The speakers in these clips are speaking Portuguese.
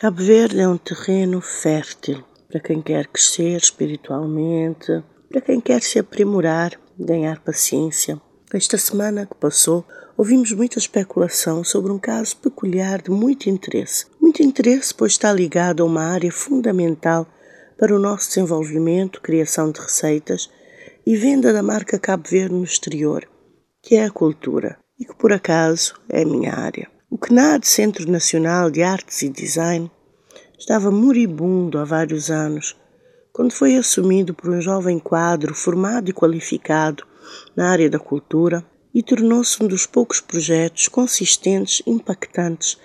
Cabo Verde é um terreno fértil para quem quer crescer espiritualmente, para quem quer se aprimorar, ganhar paciência. Esta semana que passou, ouvimos muita especulação sobre um caso peculiar de muito interesse. Muito interesse, pois está ligado a uma área fundamental para o nosso desenvolvimento, criação de receitas e venda da marca Cabo Verde no exterior, que é a cultura, e que por acaso é a minha área. O CNAD, Centro Nacional de Artes e Design, estava moribundo há vários anos, quando foi assumido por um jovem quadro formado e qualificado na área da cultura e tornou-se um dos poucos projetos consistentes, impactantes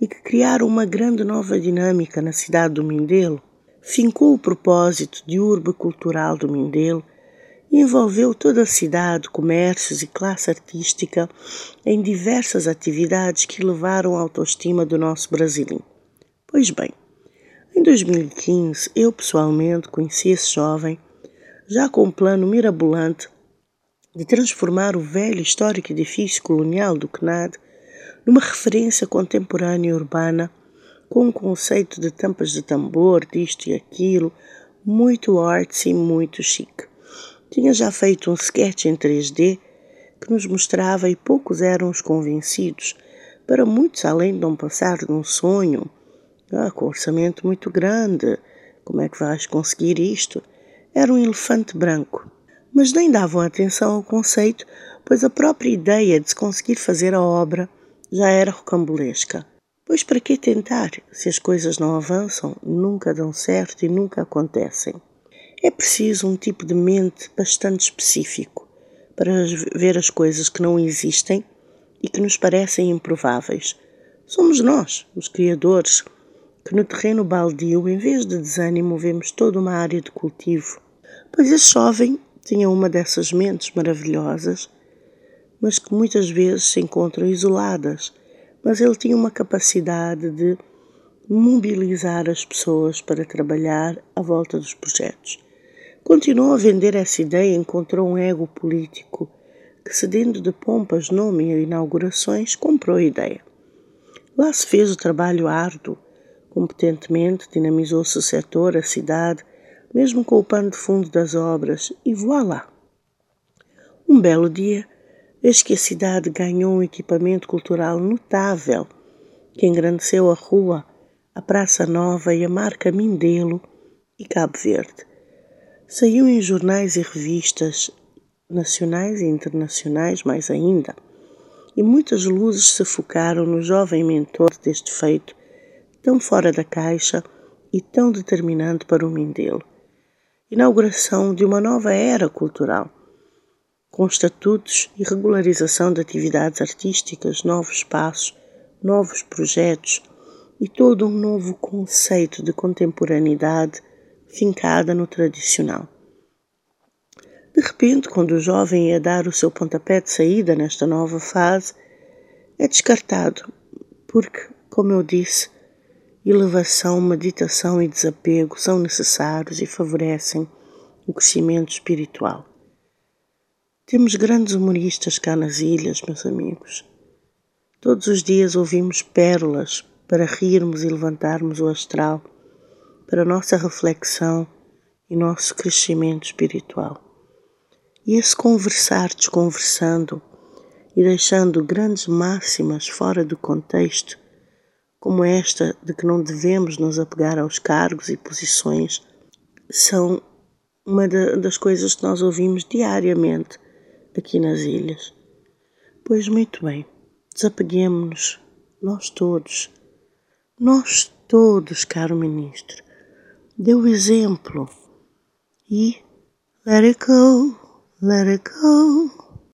e que criaram uma grande nova dinâmica na cidade do Mindelo. Fincou o propósito de urbe cultural do Mindelo envolveu toda a cidade, comércios e classe artística em diversas atividades que levaram a autoestima do nosso brasileiro. Pois bem, em 2015 eu pessoalmente conheci esse jovem já com um plano mirabolante de transformar o velho histórico edifício colonial do CNAD numa referência contemporânea urbana com um conceito de tampas de tambor, disto e aquilo, muito artsy e muito chique. Tinha já feito um sketch em 3D que nos mostrava e poucos eram os convencidos, para muitos além de não passar de um sonho, ah, com orçamento muito grande, como é que vais conseguir isto? Era um elefante branco. Mas nem davam atenção ao conceito, pois a própria ideia de se conseguir fazer a obra já era rocambolesca. Pois para que tentar, se as coisas não avançam, nunca dão certo e nunca acontecem? É preciso um tipo de mente bastante específico para ver as coisas que não existem e que nos parecem improváveis. Somos nós, os criadores, que no terreno baldio, em vez de desânimo, vemos toda uma área de cultivo. Pois esse jovem tinha uma dessas mentes maravilhosas, mas que muitas vezes se encontram isoladas. Mas ele tinha uma capacidade de mobilizar as pessoas para trabalhar à volta dos projetos. Continuou a vender essa ideia e encontrou um ego político que, cedendo de pompas, nome e inaugurações, comprou a ideia. Lá se fez o trabalho árduo, competentemente dinamizou-se o setor, a cidade, mesmo com o pano de fundo das obras, e voilá! Um belo dia, eis que a cidade ganhou um equipamento cultural notável que engrandeceu a rua, a Praça Nova e a marca Mindelo e Cabo Verde. Saiu em jornais e revistas nacionais e internacionais, mais ainda, e muitas luzes se focaram no jovem mentor deste feito, tão fora da caixa e tão determinante para o Mindelo. Inauguração de uma nova era cultural, com estatutos e regularização de atividades artísticas, novos espaços, novos projetos e todo um novo conceito de contemporaneidade fincada no tradicional. De repente, quando o jovem ia dar o seu pontapé de saída nesta nova fase, é descartado, porque, como eu disse, elevação, meditação e desapego são necessários e favorecem o crescimento espiritual. Temos grandes humoristas cá nas ilhas, meus amigos. Todos os dias ouvimos pérolas para rirmos e levantarmos o astral para nossa reflexão e nosso crescimento espiritual. E esse conversar desconversando e deixando grandes máximas fora do contexto, como esta de que não devemos nos apegar aos cargos e posições, são uma das coisas que nós ouvimos diariamente aqui nas ilhas. Pois muito bem, desapeguemos-nos, nós todos, nós todos, caro ministro, dê o exemplo e let it go, let it go.